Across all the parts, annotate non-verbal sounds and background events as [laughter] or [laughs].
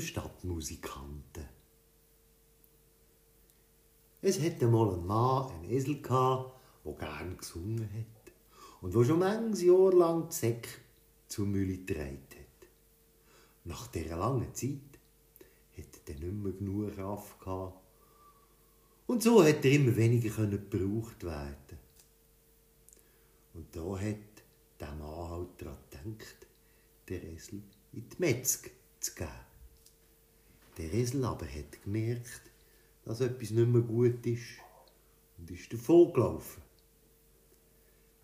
sieben Stadtmusikanten. Es hatte mal ein Mann einen Esel gehabt, der gern gesungen hat und wo schon manches Jahr lang die Säcke zum Mühle getragen hat. Nach dieser langen Zeit hat er nicht mehr genug Kraft gehabt und so hat er immer weniger gebraucht werden. Und da hat der Mann halt daran gedacht, der Esel in die Metzg zu geben. Der Esel aber hat gemerkt, dass etwas nicht mehr gut ist und ist davon gelaufen.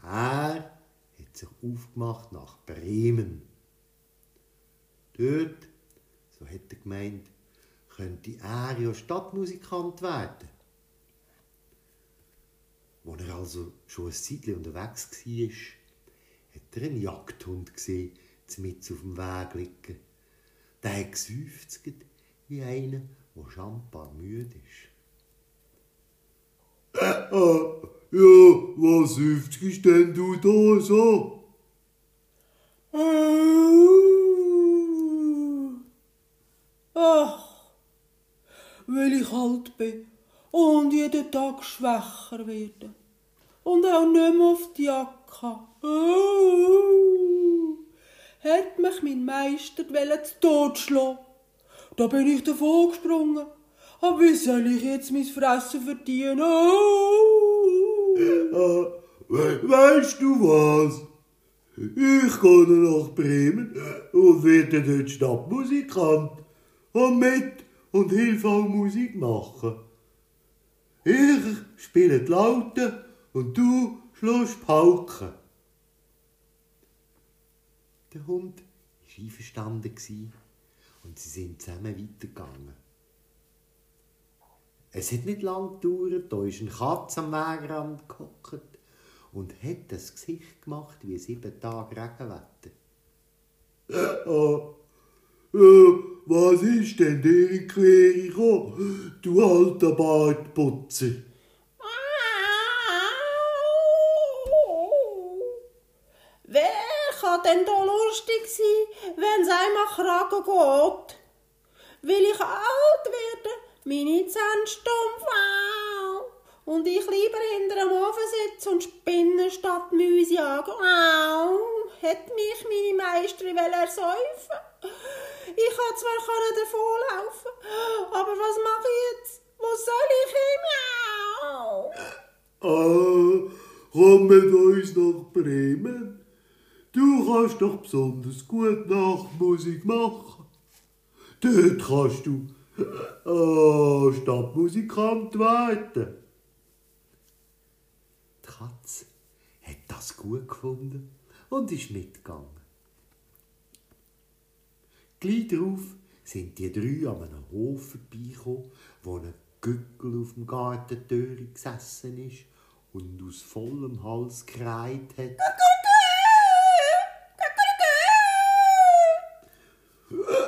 Er hat sich aufgemacht nach Bremen. Dort, so hat er gemeint, könnte er ja Stadtmusikant werden. Als er also schon ein Zeitchen unterwegs war, hat er einen Jagdhund gesehen, mit auf dem Weg liegen. Der hat geseufzt wie einer, der schambar müde ist. Äh, äh, ja, was seufzt denn du da so? Ach, weil ich alt bin und jeden Tag schwächer werde. Und auch nicht mehr auf die Jacke. Oh, hat mich mein Meister zu Tod schlagen. Da bin ich davon gesprungen. Aber wie soll ich jetzt mein Fressen verdienen? Oh. Ah, weißt du was? Ich gehe nach Bremen und werde dort Stadtmusikant. Und mit und hilf auch Musik machen. Ich spiele die Laute und du schlägst Pauken. Der Hund war einverstanden und sie sind zusammen weitergegangen. Es hat nicht lang gedauert, da ist ein Katz am Wegrand gehockt und hat das Gesicht gemacht wie sieben Tage Regenwetter. Oh, äh, was ist denn der Quere du alter Bartputzer? Wer kann denn da lustig sein, wenn es einmal kragen geht? Will ich alt werden, meine Zähne stumpf au. Und ich lieber hinter dem Ofen sitze und spinnen statt Mäuse jagen. Au, hat mich meine Meisterin ersäufen ich kann zwar davonlaufen, aber was mache ich jetzt? Wo soll ich hin? Ah, komm mit uns nach Bremen. Du kannst doch besonders gut Nachtmusik machen. Dort kannst du oh, Stadtmusikant werden. Die Katze hat das gut gefunden und ist mitgegangen. Gleich darauf sind die drei an einem Hof vorbeigekommen, wo ein Gückel auf dem Gartentür gesessen ist und aus vollem Hals gekreit hat.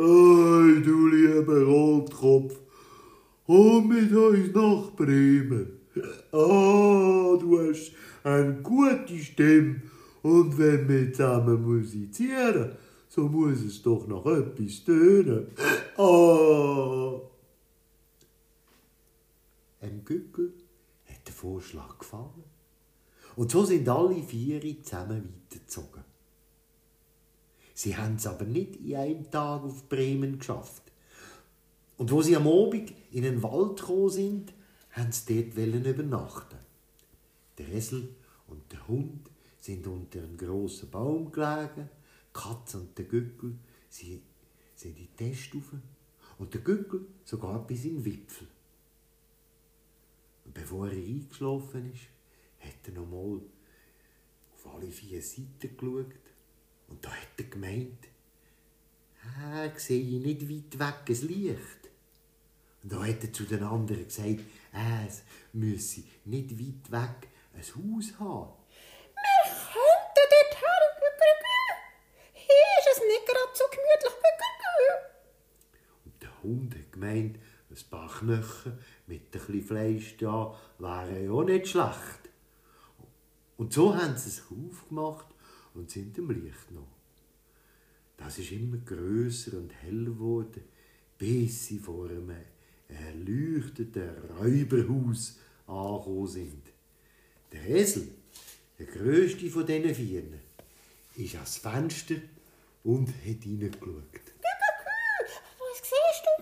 Ei, du lieber Rotkopf, komm mit uns nach Bremen. Ah, du hast eine gute Stimme und wenn wir zusammen musizieren, so muss es doch noch etwas tönen. Ah! Ein Gückel hat den Vorschlag gefallen. Und so sind alle vier zusammen weitergezogen. Sie haben es aber nicht in einem Tag auf Bremen geschafft. Und wo sie am Abend in den Wald gekommen sind, haben sie dort übernachten. Der Esel und der Hund sind unter einem grossen Baum gelegen, die Katze und der Gückel sie sind in die Teststufe und der Gückel sogar bis in den Wipfel. Und bevor er eingeschlafen ist, hat er noch mal auf alle vier Seiten geschaut und da hat er gemeint, er sehe nicht weit weg ein Licht. Und da hat er zu den anderen gesagt, es müsse nicht weit weg ein Haus haben. Wir könnten dort her. Hier ist es nicht gerade so gemütlich. Und der Hund hat gemeint, ein paar Knochen mit ein bisschen Fleisch da wären ja auch nicht schlecht. Und so haben sie es aufgemacht und sind im Licht noch. Das ist immer größer und heller geworden, bis sie vor einem erleuchteten Räuberhaus angekommen sind. Der Esel, der größte von diesen Vieren, ist ans Fenster und hat hineingeschaut. Was siehst du,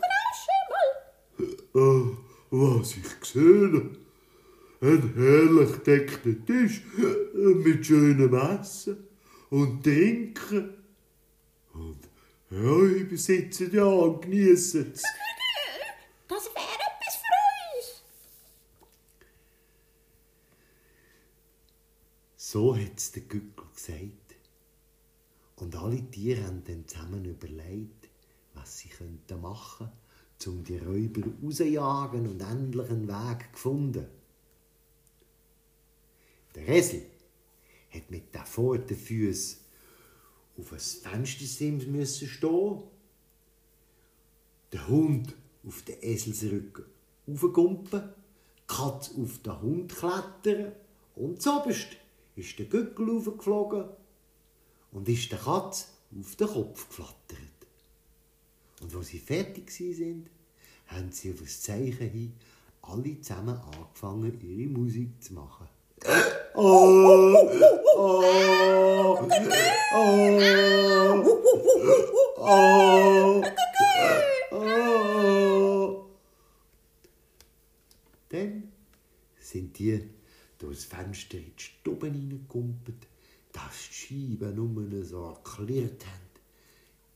Graschimmel? Oh, was ich gesehen habe. Ein herrlich deckter Tisch mit schönem Essen und Trinken. Und Räuber sitzen da und geniessen es. [laughs] Das wäre etwas für uns. So hat es der Gückel gesagt. Und alle Tiere haben dann zusammen überlegt, was sie könnten machen könnten, um die Räuber rausjagen und endlich einen Weg gefunden. Der Esel hat mit den Vorderfüßen auf ein Fenstersims müssen stehen. Der Hund auf den Eselsrücken aufgumpen, die Katze auf den Hund klettern und zuoberst ist der Gückel aufgeflogen und ist der Katze auf den Kopf geflattert. Und als sie fertig sind, haben sie auf das Zeichen hin alle zusammen angefangen, ihre Musik zu machen. Oh, oh, oh, oh. Dann sind die durchs Fenster in die Stube hineingekumpelt, dass die Scheiben nur so erklärt haben.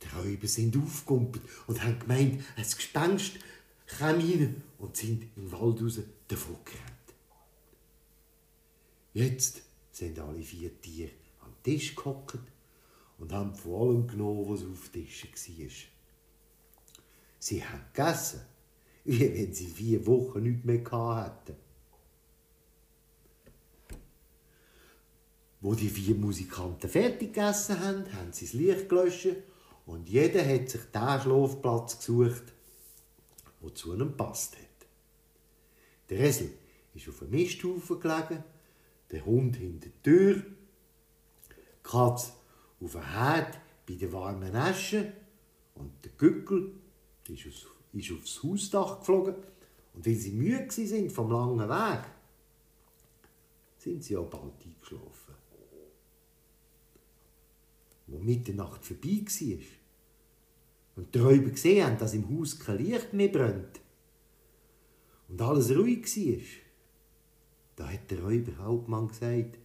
Die Räuber sind aufgekumpelt und haben gemeint, ein Gespenst käme rein und sind im Wald raus davon gerannt. Jetzt sind alle vier Tiere am Tisch gehockt und haben von allem genommen, was auf dem Tisch war. Sie haben gegessen, wie wenn sie vier Wochen nichts mehr gehabt Wo die vier Musikanten fertig gegessen haben, haben sie das Licht gelöscht und jeder hat sich den Schlafplatz gesucht, der zu ihm passt hat. Der Esel ist auf einem Misthaufen gelegen, der Hund hinter der Tür, die Katze auf dem Herd bei der warmen Asche und der Gückel ist, aus, ist aufs Hausdach geflogen und weil sie müde sind vom langen Weg, sind sie auch bald eingeschlafen. Wo Mitternacht vorbei war. Und die Räuber gesehen haben, dass im Haus kein Licht mehr brennt. Und alles ruhig war, da hat der Räuberhauptmann gesagt,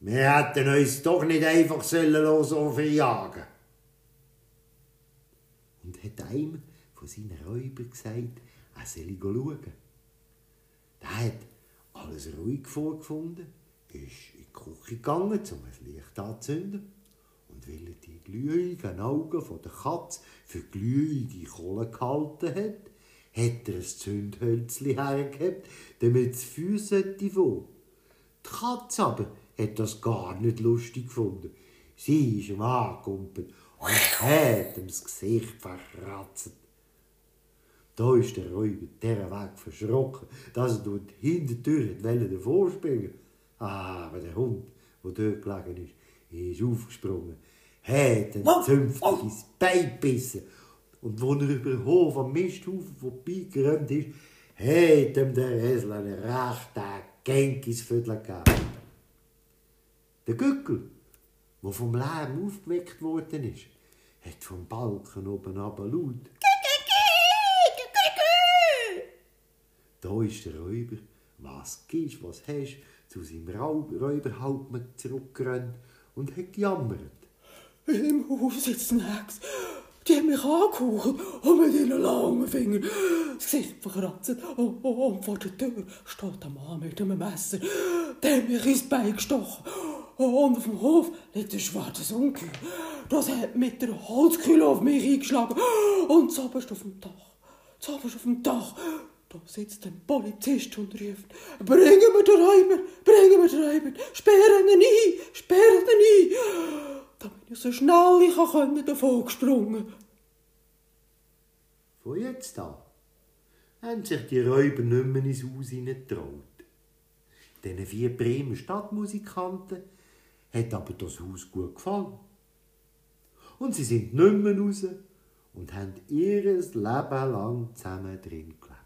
wir hätten uns doch nicht einfach sollen so verjagen Und hat einem von seinen Räubern gesagt, er solle schauen. Der hat alles ruhig vorgefunden, ist Küche gegangen, um ein Licht anzuzünden. Und weil er die glühigen Augen von der Katze für glühige Kohle gehalten hat, hat er ein Zündhölzli hergehabt, damit es Feuer sollte von. Die Katze aber hat das gar nicht lustig gefunden. Sie ist ihm angekumpelt und hat ihm das Gesicht verkratzt. Da ist der Räuber dieser Weg verschrocken, dass er durch die Hintertür davor springen Ah, aber der Hund, der dort gelegen ist, ist aufgesprungen, hat ein zünftiges Bein gebissen und wo er über den Hof am Misthaufen vorbeigerannt ist, hat ihm der Esel einen rechten Genkisviertel gegeben. Der Gückel, der vom Lärm aufgeweckt worden ist, hat vom Balken oben aber laut Da ist der Räuber, was gibst, was hast, zu seinem Räuberhauptmann zurückgerannt und hat gejammert. Im Haus sitzt nichts. Die haben mich angehauen und mit ihren langen Fingern das Gesicht verkratzt. Und, und vor der Tür steht ein Mann mit einem Messer, der hat mich ins Bein gestochen. Und auf dem Hof liegt ein schwarzes Unkel. Das hat mit der Holzkühle auf mich eingeschlagen und zoberst auf dem Dach zuoberst auf dem Dach, da sitzt ein Polizist und ruft, bringen wir den Räuber, bringen wir den Räuber, sperren ihn ein, sperren ihn ein. Da bin ich so schnell ich konnte davon gesprungen. Von jetzt an haben sich die Räuber nicht mehr ins Haus hineingetraut. Diesen vier Bremer Stadtmusikanten hat aber das Haus gut gefallen. Und sie sind nicht mehr raus und haben ihr Leben lang zusammen drin gelebt.